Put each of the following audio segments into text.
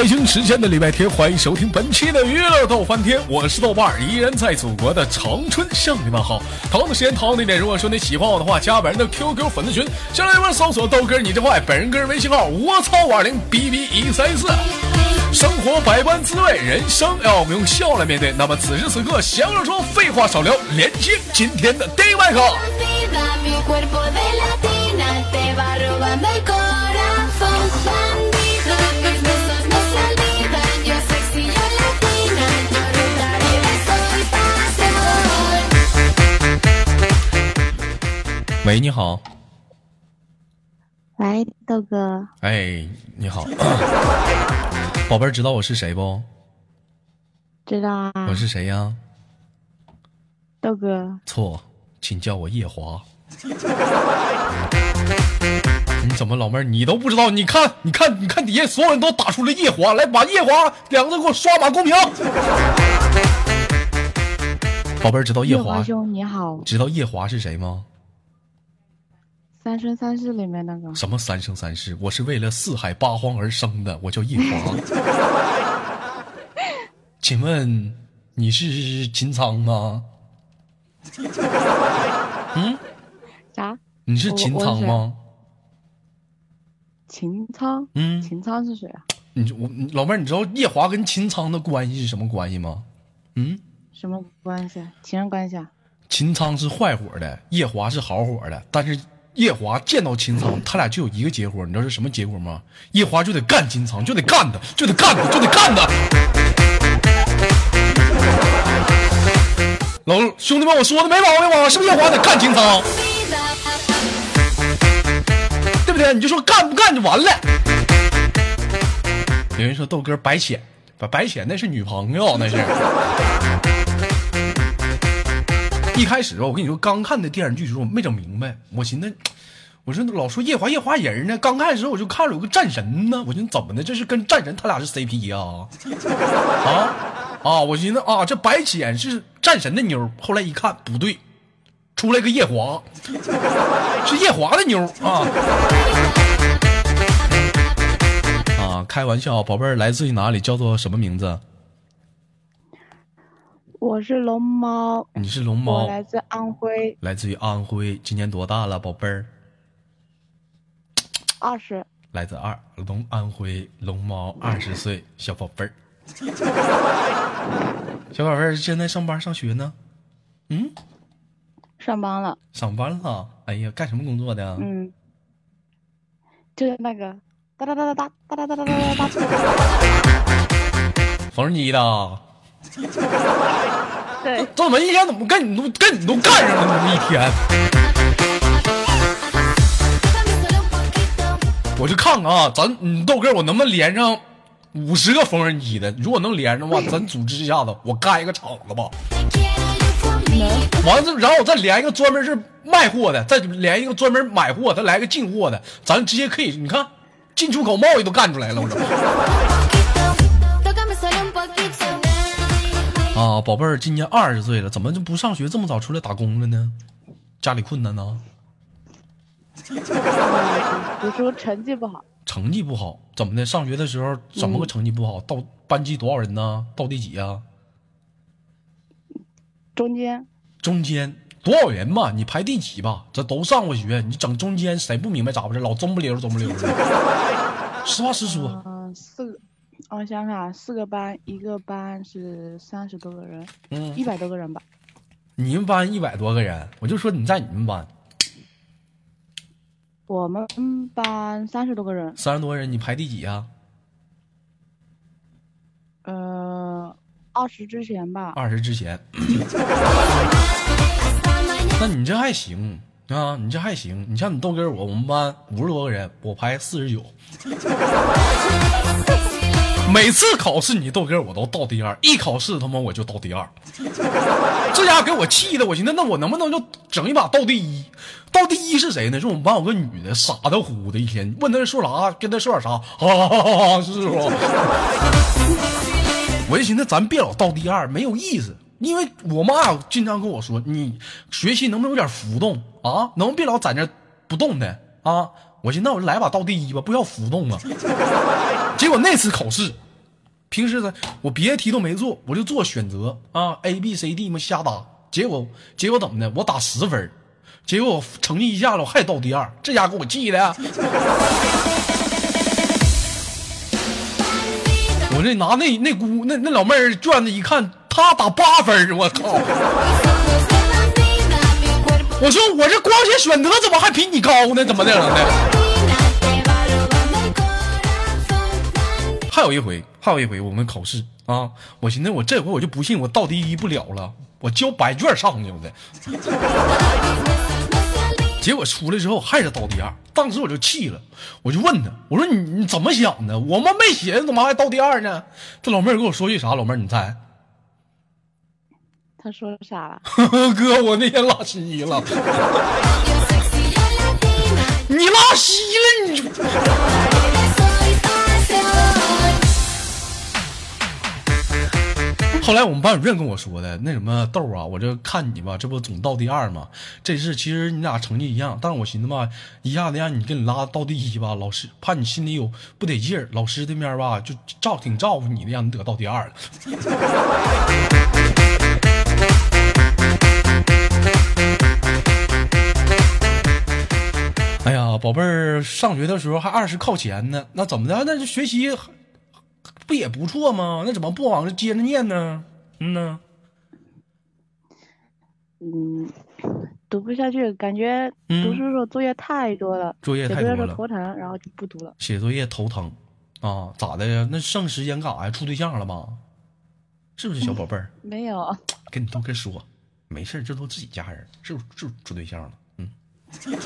北京时间的礼拜天，欢迎收听本期的娱乐逗翻天，我是豆瓣，依然在祖国的长春向你们好。同样的时间，同样的点，如果说你喜欢我的话，加本人的 QQ 粉丝群，先来一波搜索豆哥你这坏，本人个人微信号我操五二零 B B 一三四。生活百般滋味，人生要我们用笑来面对。那么此时此刻，闲话说，废话少聊，连接今天的第一麦克。喂，你好。喂，豆哥，哎，你好，宝贝儿，知道我是谁不？知道啊？我是谁呀？豆哥，错，请叫我夜华。你怎么，老妹儿，你都不知道？你看，你看，你看，底下所有人都打出了夜华，来把夜华两个字给我刷满公屏。宝贝儿，知道夜华兄你好，知道夜华是谁吗？《三生三世》里面那个什么三生三世？我是为了四海八荒而生的，我叫夜华。请问你是秦苍吗？嗯啥？你是秦我我是苍吗？秦苍？嗯，秦苍是谁啊？你我老妹儿，你知道夜华跟秦苍的关系是什么关系吗？嗯，什么关系？情人关系啊？秦苍是坏火的，夜华是好火的。但是夜华见到秦苍，他俩就有一个结果，你知道是什么结果吗？夜华就得干秦苍，就得干他，就得干他，就得干他。老兄弟们，我说的没毛病吧？是不是夜华得干秦苍？对不对？你就说干不干就完了。有人说豆哥白浅，白白浅那是女朋友，那是。一开始吧，我跟你说，刚看那电视剧的时候，我没整明白，我寻思，我说老说夜华夜华人呢，刚开始我就看了有个战神呢，我寻思怎么的，这是跟战神他俩是 CP 呀、啊？啊？我寻思啊，这白浅是战神的妞，后来一看不对，出来个夜华，是夜华的妞啊。啊，开玩笑，宝贝儿来自于哪里？叫做什么名字？我是龙猫，你是龙猫我猫，来自安徽，来自于安徽，今年多大了，宝贝儿？二十。来自二龙安徽龙猫，二十岁小宝贝儿。小宝贝儿现在上班上学呢？嗯，上班了，上班了。哎呀，干什么工作的？嗯，就是那个哒哒哒哒哒哒哒哒哒哒哒哒。缝纫机的。对，这怎么一天怎么跟你都跟你都干上了？呢一天，我就看看啊，咱你豆哥，我能不能连上五十个缝纫机的？如果能连上的话，咱组织一下子，我开一个厂子吧。完了，然后我再连一个专门是卖货的，再连一个专门买货，再来个进货的，咱直接可以，你看进出口贸易都干出来了，我啊，宝贝儿，今年二十岁了，怎么就不上学，这么早出来打工了呢？家里困难呢？读书成绩不好，成绩不好，怎么的？上学的时候怎么个成绩不好？到班级多少人呢？到第几啊、中间中间多少人嘛？你排第几吧？这都上过学，你整中间谁不明白咋回事？老中不溜中不溜的。实话实说，嗯，四个，我想想啊，四个班，一个班是三十多个人，嗯一，百多个人吧。你们班一百多个人，我就说你在你们班我们班三十多个人，三十多人，你排第几呀、呃，二十之前吧。二十之前。那你这还行啊，你这还行。你像你豆哥我，我们班五十多个人，我排四十九。每次考试你豆哥我都倒第二，一考试他妈我就倒第二。这家伙给我气的，我寻思那我能不能就整一把倒第一？倒第一是谁呢？是我们班有个女的，傻的乎的，一天问她说啥，跟她说点啥，哈哈哈哈，是不？我就寻思咱别老倒第二，没有意思。因为我妈经常跟我说，你学习能不能有点浮动啊？能不能别老在那不动的啊？我寻思那我就来把倒第一吧，不要浮动啊。结果那次考试，平时呢我别的题都没做，我就做选择啊，A B C D 嘛瞎答。结果结果怎么的？我打十分，结果我成绩一下子，我还倒第二，这家给我气的。我这拿那那姑那那老妹儿卷子一看，她打八分我靠！我说我这光学选择怎么还比你高呢？怎么的了呢？latina te va robando el corazón. 还有一回，还有一回我们考试啊，我寻思我这回我就不信我倒第一不了了，我交白卷上去的。结果出来之后还是倒第二，当时我就气了，我就问他，我说你你怎么想的？我们没写，怎么还倒第二呢？这老妹儿跟我说句啥？老妹儿你猜？他说啥了？哥，我那天拉稀了。你拉稀了，你. 后来我们班主任跟我说的，那什么豆儿啊，我这看你吧，这不总倒第二吗？这次其实你俩成绩一样，但是我寻思吧，一下子让你给你拉倒第一吧，老师怕你心里有不得劲儿，老师这面吧就照挺照顾你的，让你得到第二了。宝贝儿，上学的时候还二十靠前呢，那怎么的？那这学习不也不错吗？那怎么不往这接着念呢？嗯呢？嗯，读不下去，感觉嗯读书时候作业太多了，作业写作业太多了头疼，然后就不读了。写作业头疼啊？咋的呀？那剩时间干啥呀？处对象了吗？是不是小宝贝儿？没有，跟你都跟说，没事儿这都自己家人，是不是是不是处对象了？嗯。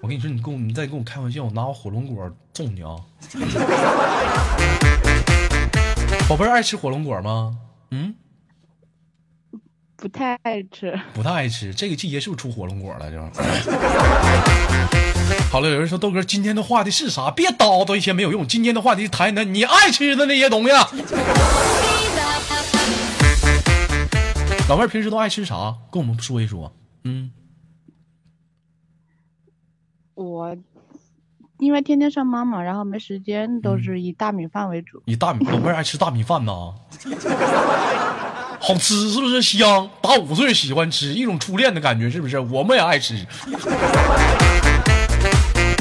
我跟你说，你跟我你再跟我开玩笑，我拿我火龙果揍你啊！宝贝儿爱吃火龙果吗？嗯，不太爱吃。不太爱吃。这个季节是不是出火龙果了？就。好了，有人说豆哥今天的话题是啥？别叨叨一些没有用。今天的话题谈谈你爱吃的那些东西。啊老妹儿平时都爱吃啥？跟我们说一说。嗯，我因为天天上班嘛，然后没时间，嗯都是以大米饭为主。以大米老妹儿爱吃大米饭呐？好吃是不是香？打五岁喜欢吃，一种初恋的感觉是不是？我们也爱吃。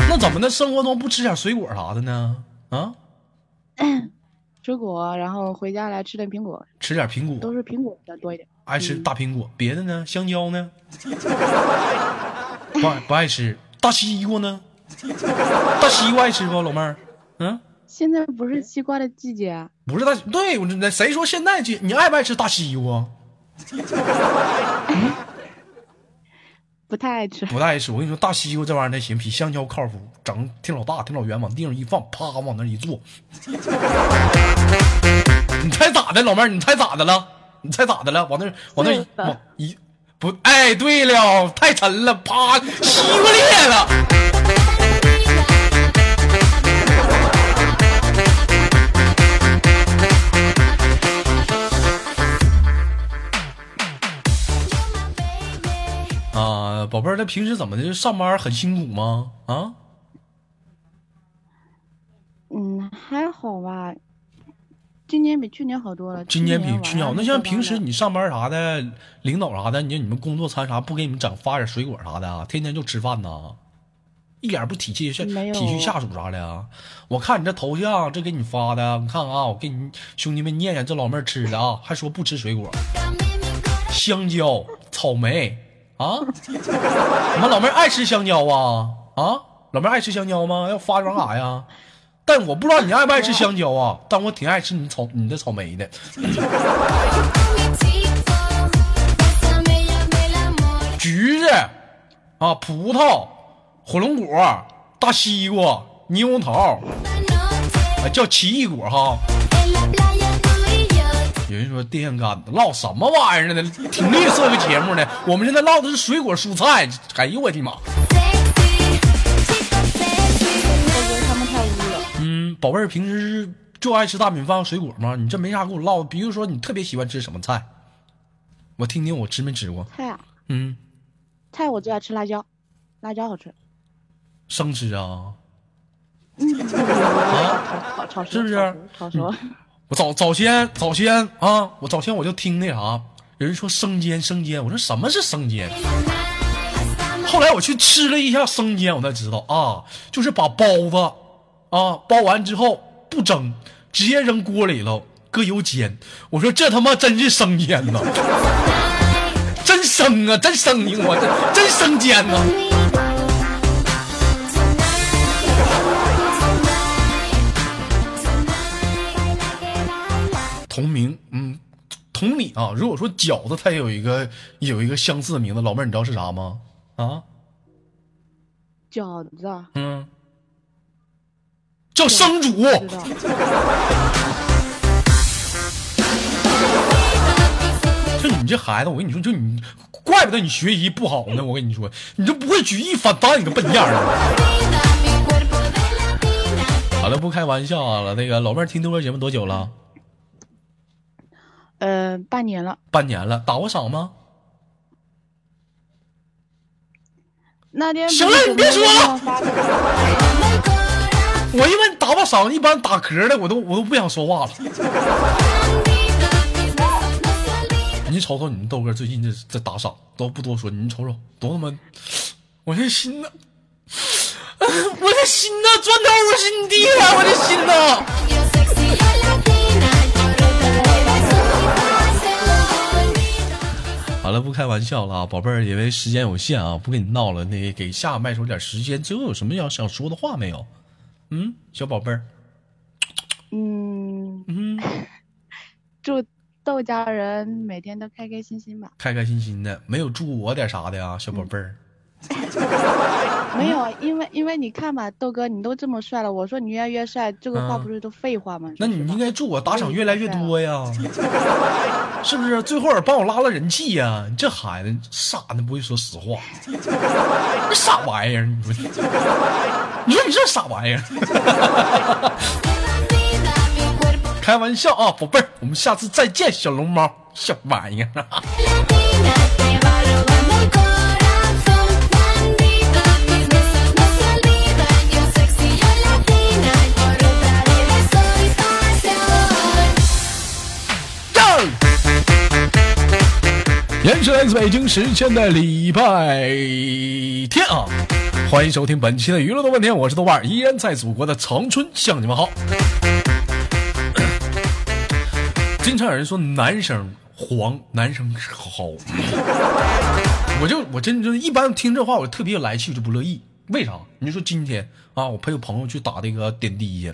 那怎么的？生活中不吃点水果啥的呢？啊，水果，然后回家来吃点苹果，吃点苹果，都是苹果比较多一点。爱吃大苹果，别的呢？香蕉呢？不爱不爱吃。大西瓜呢？大西瓜爱吃不，老妹儿？嗯，现在不是西瓜的季节啊，不是大，对我这那谁说现在季你爱不爱吃大西瓜？不太爱吃。不太爱吃。我跟你说，大西瓜这玩意儿还行，比香蕉靠谱，整挺老大，挺老圆，往地上一放，啪往那一坐。你猜咋的，老妹儿？你猜咋的了？你猜咋的了？往那往那往一不，哎，对了，太沉了，啪，西瓜裂了。啊，宝贝儿，那平时怎么的？上班很辛苦吗？啊？嗯，还好吧。今年比去年好多了。今年比去年好。那像平时你上班啥的，领导啥的，你你们工作餐啥不给你们整发点水果啥的啊？天天就吃饭呐，一点不体恤下体恤下属啥的啊？我看你这头像，这给你发的，你看啊，我给你兄弟们念念这老妹儿吃的啊，还说不吃水果，香蕉、草莓啊？你们老妹儿爱吃香蕉啊？啊？老妹儿爱吃香蕉吗？要发装啥呀？但我不知道你爱不爱吃香蕉啊，但我挺爱吃你草你的草莓的。橘子啊，葡萄、火龙果、大西瓜、猕猴桃，啊，叫奇异果哈。有人说电线杆子唠什么玩意儿呢？挺绿色个节目呢。我们现在唠的是水果蔬菜。哎呦我的妈！宝贝儿平时就爱吃大米饭和水果吗？你这没啥跟我唠。比如说你特别喜欢吃什么菜？我听听我吃没吃过。菜啊，嗯，菜我最爱吃辣椒，辣椒好吃。生吃啊？炒炒是不是炒熟？炒熟我早早先早先啊，我早先我就听那啥，有人说生煎生煎，我说什么是生煎？后来我去吃了一下生煎，我才知道啊，就是把包子啊包完之后不蒸，直接扔锅里头搁油煎。我说这他妈真是生煎呐，真生啊，真生硬，我这真生煎呐。同名，嗯，同理啊。如果说饺子，它也有一个有一个相似的名字，老妹儿，你知道是啥吗？啊，饺子啊嗯，叫生主。就你这孩子，我跟你说，就你，怪不得你学习不好呢。我跟你说，你都不会举一反三，你个笨样儿。好了，不开玩笑啊了。那个老妹儿听豆哥节目多久了？呃，半年了。半年了，打过赏吗？那天行了你别说了我一般打把赏，一般打嗝的我都我都不想说话了。你瞅瞅你们豆哥最近这这打赏都不多说，你瞅瞅多他妈，我这心呐，我这心呐钻头我心地啊，我这心呐。好了，不开玩笑了啊，宝贝儿，因为时间有限啊，不跟你闹了。那个给下麦手点时间，最后有什么要想说的话没有？嗯，小宝贝儿，嗯，嗯，祝豆家人每天都开开心心吧。开开心心的，没有祝我点啥的呀，小宝贝儿。没有，因为因为你看吧，豆哥你都这么帅了，我说你越来越帅，这个话嗯不是都废话吗？那你应该祝我打赏越来越多呀，是不是？最后也帮我拉拉人气呀。你这孩子傻呢，不会说实话，你傻玩意儿，你说你，说你这啥玩意儿。开玩笑啊，宝贝儿，我们下次再见，小龙猫，小玩意儿。延时来自北京时间的礼拜天啊，欢迎收听本期的娱乐多问天，我是豆瓣，依然在祖国的长春向你们好。经常有人说男生黄，男生好，我就我真就一般听这话我特别来气，我就不乐意。为啥？你说今天啊，我陪我朋友去打那个点滴去。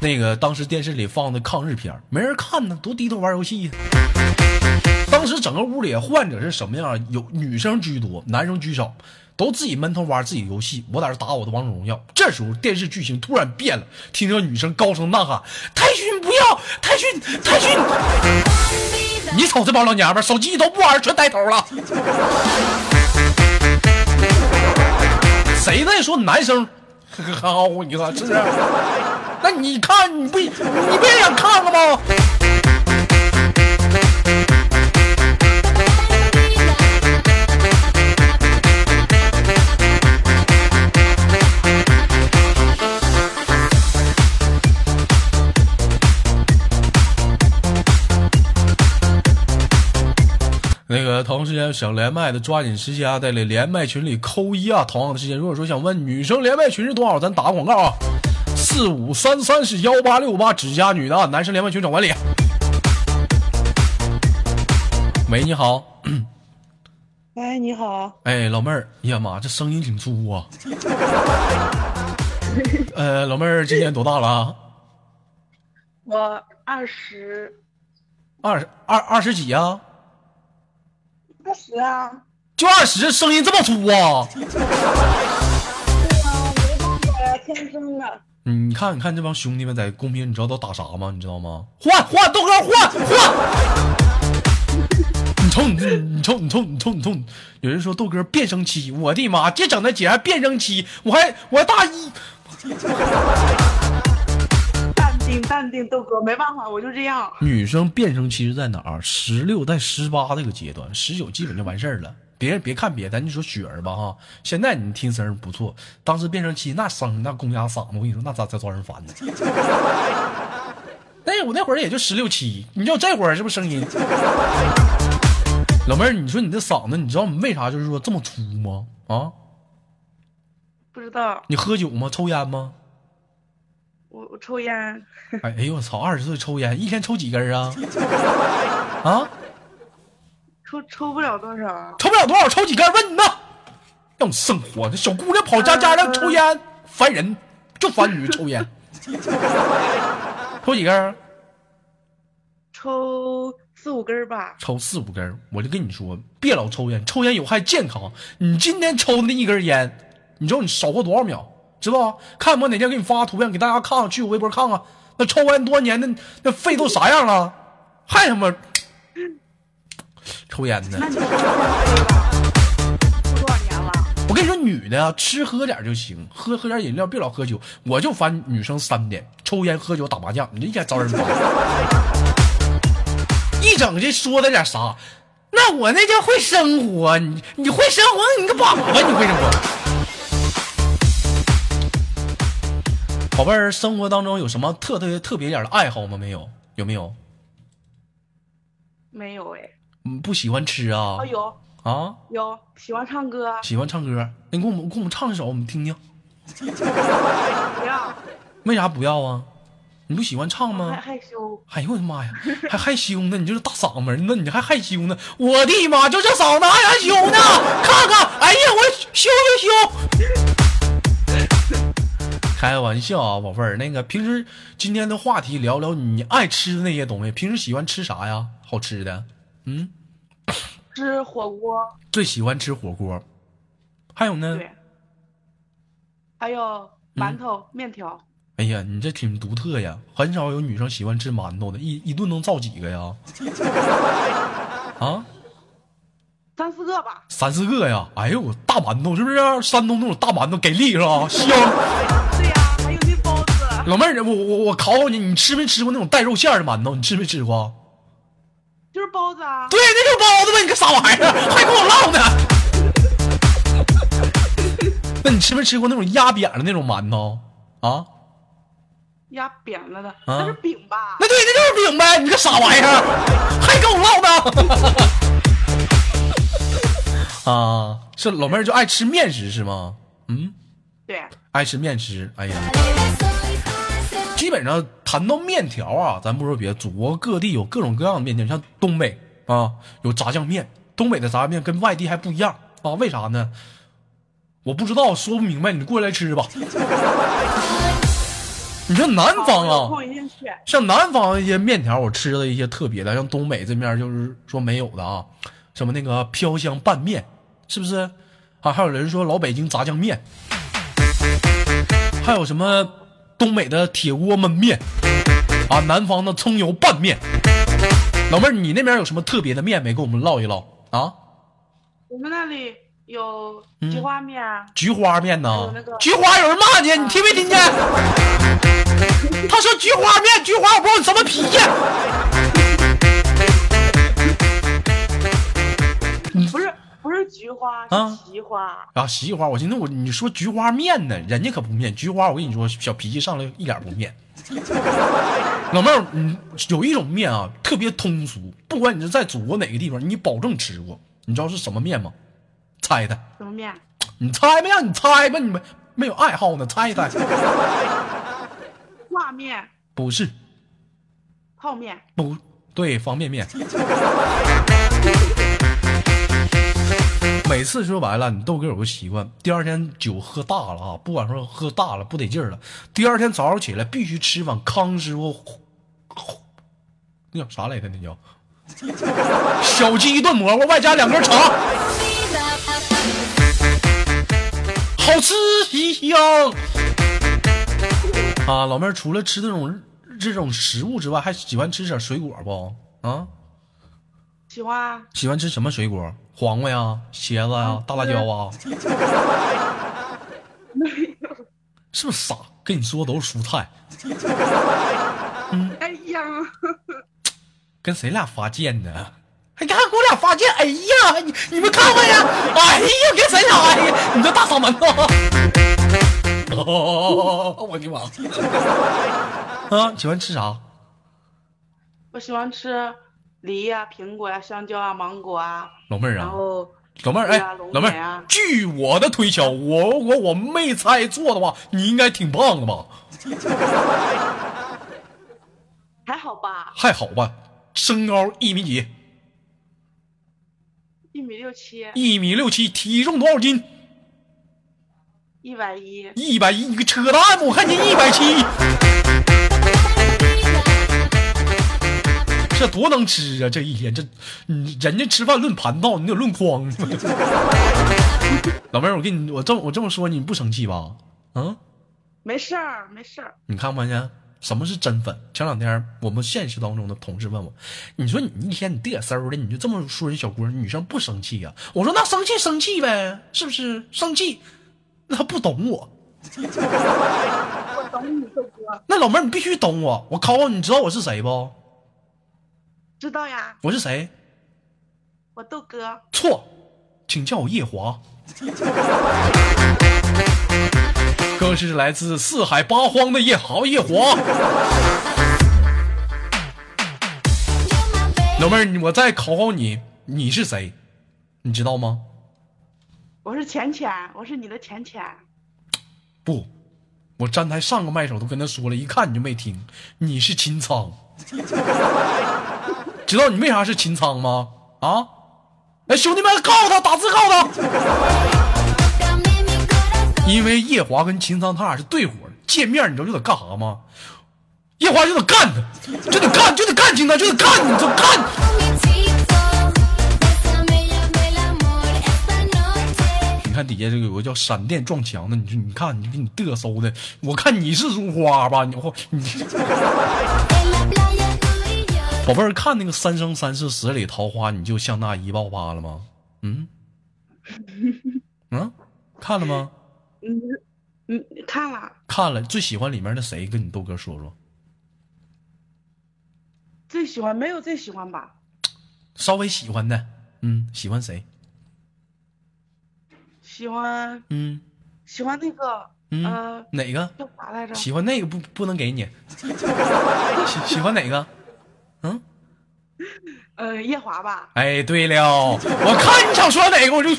那个当时电视里放的抗日片没人看呢，都低头玩游戏。当时整个屋里患者是什么样？有女生居多，男生居少，都自己闷头玩自己游戏。我在这打我的王者荣耀。这时候电视剧情突然变了，听着女生高声呐喊：“泰勋不要，泰勋，泰勋！”你瞅这帮老娘们，手机都不玩，全呆头了。谁在说男生 好？你看是不是？那你看，你不你不也想看看吗？想连麦的，抓紧时间啊，在连连麦群里扣一啊。同样的时间，如果说想问女生连麦群是多少，咱打个广告啊。四五三三是幺八六八，只加女的啊，男生连麦群找管理。喂，你好，哎，你好，哎，老妹儿，哎呀妈，这声音挺粗啊。呃，老妹儿今年多大了啊？我二十，二十二二十几啊？二十啊，就二十，声音这么粗啊？你看，你看这帮兄弟们在公屏，你知道都打啥吗？你知道吗？换换豆哥换换！你瞅你这，你瞅你瞅你瞅你瞅你！有人说豆哥变声期，我的妈，这整的姐还变声期，我还我还大一，淡定淡定，豆哥，没办法，我就这样。女生变声期是在哪儿？十六在十八这个阶段，十九基本就完事儿了，别别看别的，你说雪儿吧哈，现在你听声儿不错，当时变声期那声那公鸭嗓子，我跟你说那咋咋招人烦呢？那我那会儿也就十六七，你知道这会儿是不是声音？老妹儿，你说你这嗓子，你知道你为啥就是说这么粗吗？啊，不知道，你喝酒吗？抽烟吗？我我抽烟，哎哎呦我操！二十岁抽烟，一天抽几根啊？啊，抽抽不了多少，抽不了多少，抽几根？问你呢？让你生活，这小姑娘跑家家让抽烟，烦人，就烦女抽烟。抽几根？抽四五根吧。抽四五根。我就跟你说，别老抽烟，抽烟有害健康。你今天抽的那一根烟，你知道你少活多少秒？知道吧？看我哪天给你发个图片给大家看看，去我微博看看，那抽烟多年的那肺都啥样了？还他妈抽烟呢？我跟你说，女的啊，吃喝点就行，喝喝点饮料，别老喝酒。我就烦女生三点：抽烟、喝酒、打麻将，你这一天招人烦。一整这说的点啥？那我那叫会生活，你你会生活，你个粑粑，你会生活。宝贝儿，生活当中有什么特特特别点的爱好吗？没有？有没有？没有哎。嗯，不喜欢吃啊哦，？有啊？有，喜欢唱歌，喜欢唱歌？那你给我们给我们唱一首，我们听听。不要，为啥不要啊？你不喜欢唱吗？害害羞。哎呦我的妈呀，还 害羞呢！你就是大嗓门那，你还害羞呢？我的妈，就这嗓子还害羞呢？看看，哎呀，我羞羞羞！开玩笑啊，宝贝儿，那个平时今天的话题聊聊你爱吃的那些东西，平时喜欢吃啥呀？好吃的，嗯，吃火锅，最喜欢吃火锅，还有呢？对，还有馒头、面条，哎呀，你这挺独特呀，很少有女生喜欢吃馒头的，一一顿能造几个呀？啊？三四个吧。三四个呀！哎呦，我大馒头是不是？山东那种大馒头给力是吧？香。老妹儿，我我我考考你，你吃没吃过那种带肉馅儿的馒头？你吃没吃过？就是包子啊。对，那就是包子呗！你个傻玩意儿？还跟我唠呢？那你吃没吃过那种压扁的那种馒头啊？压扁了的，那是饼吧？那对，那就是饼呗！你个傻玩意儿？还跟我唠呢？啊，是老妹儿就爱吃面食是吗？嗯。对，爱吃面食，哎呀，基本上谈到面条啊，咱不说别的，祖国各地有各种各样的面条，像东北啊有炸酱面，东北的炸酱面跟外地还不一样啊，为啥呢？我不知道，说不明白，你过来吃吧。你说南方啊，像南方一些面条，我吃的一些特别的，像东北这面就是说没有的啊，什么那个飘香拌面，是不是？啊，还有人说老北京炸酱面，还有什么东北的铁锅焖面，啊，南方的葱油拌面。老妹儿，你那边有什么特别的面没？跟我们唠一唠啊？我们那里有嗯菊花面啊，菊花面呢那个？菊花有人骂你，你听没听见？他说菊花面，菊花我不知道你什么脾气。不是不是菊花，啊是奇花。啊，西花，我寻思我你说菊花面呢，人家可不面，菊花我跟你说，小脾气上来一点不面。老妹儿，你，有一种面啊，特别通俗，不管你是在祖国哪个地方，你保证吃过。你知道是什么面吗？猜猜，什么面？你猜没让你猜吧，你们没有爱好呢，猜一猜。挂面、不是，泡面。不对，方便面。每次说白了，你豆哥有个习惯，第二天酒喝大了啊，不管说喝大了不得劲儿了，第二天早上起来必须吃碗康师傅，那叫啥来着？那叫 小鸡炖蘑菇，外加两根肠，好吃香啊！老妹儿除了吃这种这种食物之外，还喜欢吃点水果不？啊？喜欢啊喜欢吃什么水果？黄瓜呀、茄子呀、大辣椒啊？是不是傻？跟你说都是蔬菜，哎呀，跟谁俩发贱呢？还敢给我俩发贱，哎呀，你你们看看呀，哎呀，跟谁俩？哎呀，你这大嗓门子。哦，我的妈！啊，喜欢吃啥？我喜欢吃梨呀、苹果呀、香蕉啊、芒果啊，老妹儿啊，然后老妹儿，哎老妹儿，据我的推敲，我如果我没猜错的话，你应该挺胖的吧？还好吧，还好吧？身高一米几？一米六七，一米六七，体重多少斤？一百一，一百一，你个扯淡！我看你一百七，这多能吃啊！这一天，这，你人家吃饭论盘道，你得论筐。老妹儿，我跟你，我这么我这么说，你不生气吧？啊？没事儿，没事儿。你看没见？什么是真粉？前两天我们现实当中的同事问我，你说你一天你嘚瑟的，你就这么说人小姑娘女生不生气呀、我说那生气生气呗，是不是？生气，那他不懂我。我懂你，豆哥，那老妹儿你必须懂我，我考考你，知道我是谁不？知道呀，我是谁？我豆哥，错，请叫我夜华。更是来自四海八荒的夜豪夜华。老妹儿，你我再考考你，你是谁？你知道吗？我是浅浅，我是你的浅浅。不，我站台上个麦手都跟他说了，一看你就没听，你是秦苍。知道你为啥是秦苍吗？啊？哎，兄弟们，告诉他，打字告诉他。因为夜华跟秦苍他俩是对伙，见面你知道就得干啥吗？夜华就得干他，就得干，就得干秦苍，就得干，你就干。你看底下这个有个叫闪电撞墙的，你说你看你给你嘚瑟的，我看你是如花吧？你我你宝贝儿，看那个《三生三世十里桃花》，你就像那一爆发了吗？嗯，嗯，看了吗？嗯嗯，看了，看了，最喜欢里面的谁？跟你豆哥说说，最喜欢没有最喜欢吧？稍微喜欢的，嗯，喜欢谁？喜欢嗯喜欢那个，嗯，呃，哪个？叫啥来着？喜欢那个不不能给你，喜喜欢哪个？嗯，呃，夜华吧。哎，对了，我看你想说哪个，我就。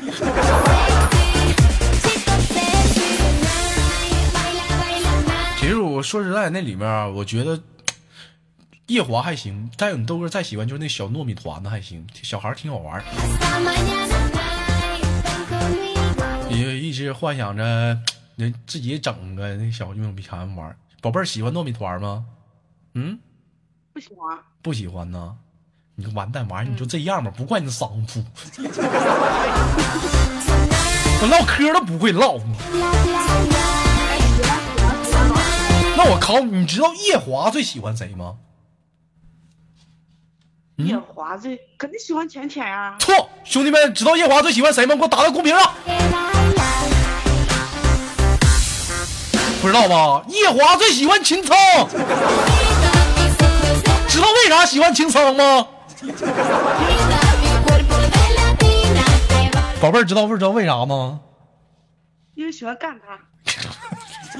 其实我说实在，那里面啊，我觉得夜华还行，再有你豆哥再喜欢就是那小糯米团子还行，小孩儿挺好玩儿。也一直幻想着能自己整个那小糯米团玩儿。宝贝儿喜欢糯米团吗？嗯，不喜欢，不喜欢呢。你个完蛋玩意儿，你就这样吧，不怪你丧夫。我唠嗑都不会唠呢。那我考你，知道夜华最喜欢谁吗？嗯夜华最肯定喜欢浅浅呀。错，兄弟们，知道夜华最喜欢谁吗？给我打到公屏上。不知道吧？夜华最喜欢秦苍，知道为啥喜欢秦苍吗？宝贝儿，知道不知道为啥吗？因为喜欢干他。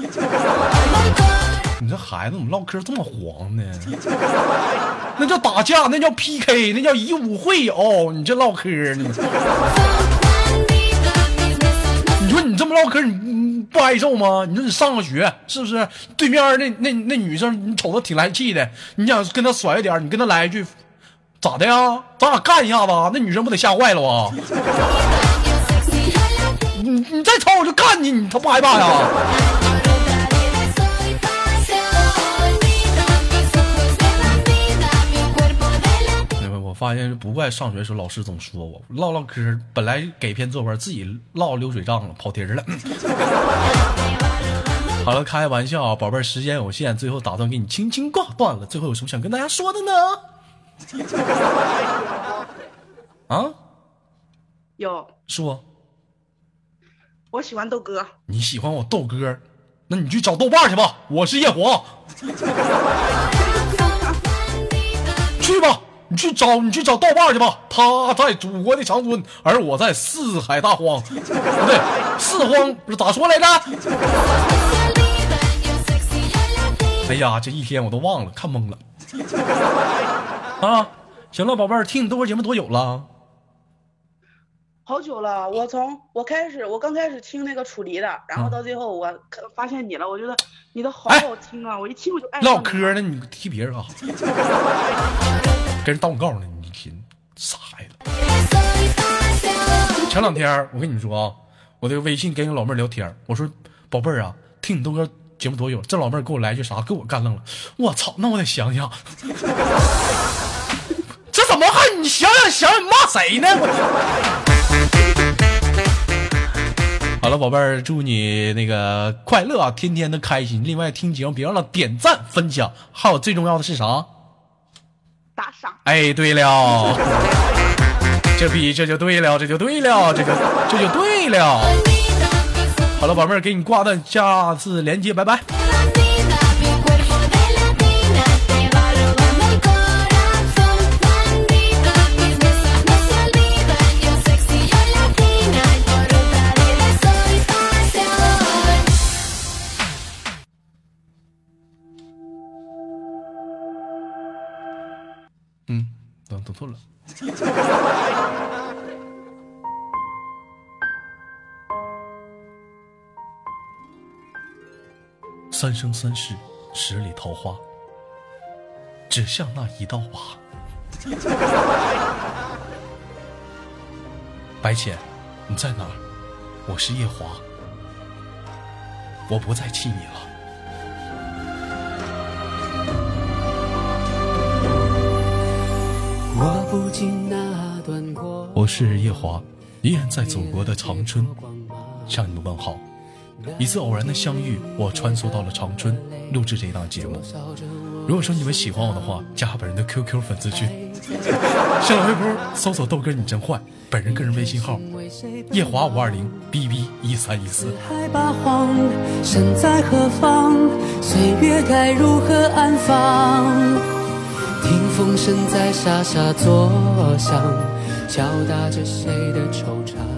你这孩子怎么唠嗑这么黄呢？那叫打架，那叫 PK，那叫以武会友。你这唠嗑呢？你说你这么唠嗑，你你不挨揍吗？你说你上个学是不是？对面那那那女生，你瞅着挺来气的，你想跟她甩一点，你跟她来一句，咋的呀？咱俩干一下子，那女生不得吓坏了啊？你你再吵我就干你，你他不害怕呀？发现不怪上学时候老师总说我唠唠嗑，本来给篇作文，自己唠流水账了，跑题儿了。好了，开玩笑啊，宝贝儿，时间有限，最后打算给你轻轻挂断了。最后有什么想跟大家说的呢？啊，有，说我喜欢豆哥。你喜欢我豆哥，那你去找豆瓣去吧。我是夜华，去吧，你去找你去找豆瓣去吧，他在祖国的长春，而我在四海大荒，不对，四荒不是咋说来着.哎呀，这一天我都忘了，看懵了。啊，行了，宝贝儿，听你豆哥节目多久了？好久了，我从我开始，我刚开始听那个楚离的，然后到最后我发现你了，我觉得你的好哎好听啊，我一听我就爱上唠嗑呢，你踢别人干啥？跟人打广告呢，你听傻孩子。前两天我跟你说啊，我这个微信跟一个老妹聊天，我说宝贝儿啊，听你豆哥节目多久？这老妹儿给我来句啥？给我干愣了。我操，那我得想想，这怎么还你想想想想骂谁呢？我。好了，宝贝儿，祝你那个快乐啊，天天的开心。另外，听节目别忘了点赞、分享，还有最重要的是啥？打赏。哎，对了，这比这就对了，这就对了，这就这就对了。好了，宝贝儿，给你挂断，下次连接，拜拜。等等错了。三生三世十里桃花，只像那一道疤。白浅，你在哪儿？我是夜华，我不再气你了。我是夜华，依然在祖国的长春向你们问好。一次偶然的相遇，我穿梭到了长春，录制这一档节目。如果说你们喜欢我的话，加本人的 QQ 粉丝群，新浪微博搜索豆哥你真坏，本人个人微信号夜华五二零 bb 一三一四。海八荒，身在何方？岁月该如何安放？听风声在沙沙作响，敲打着谁的惆怅。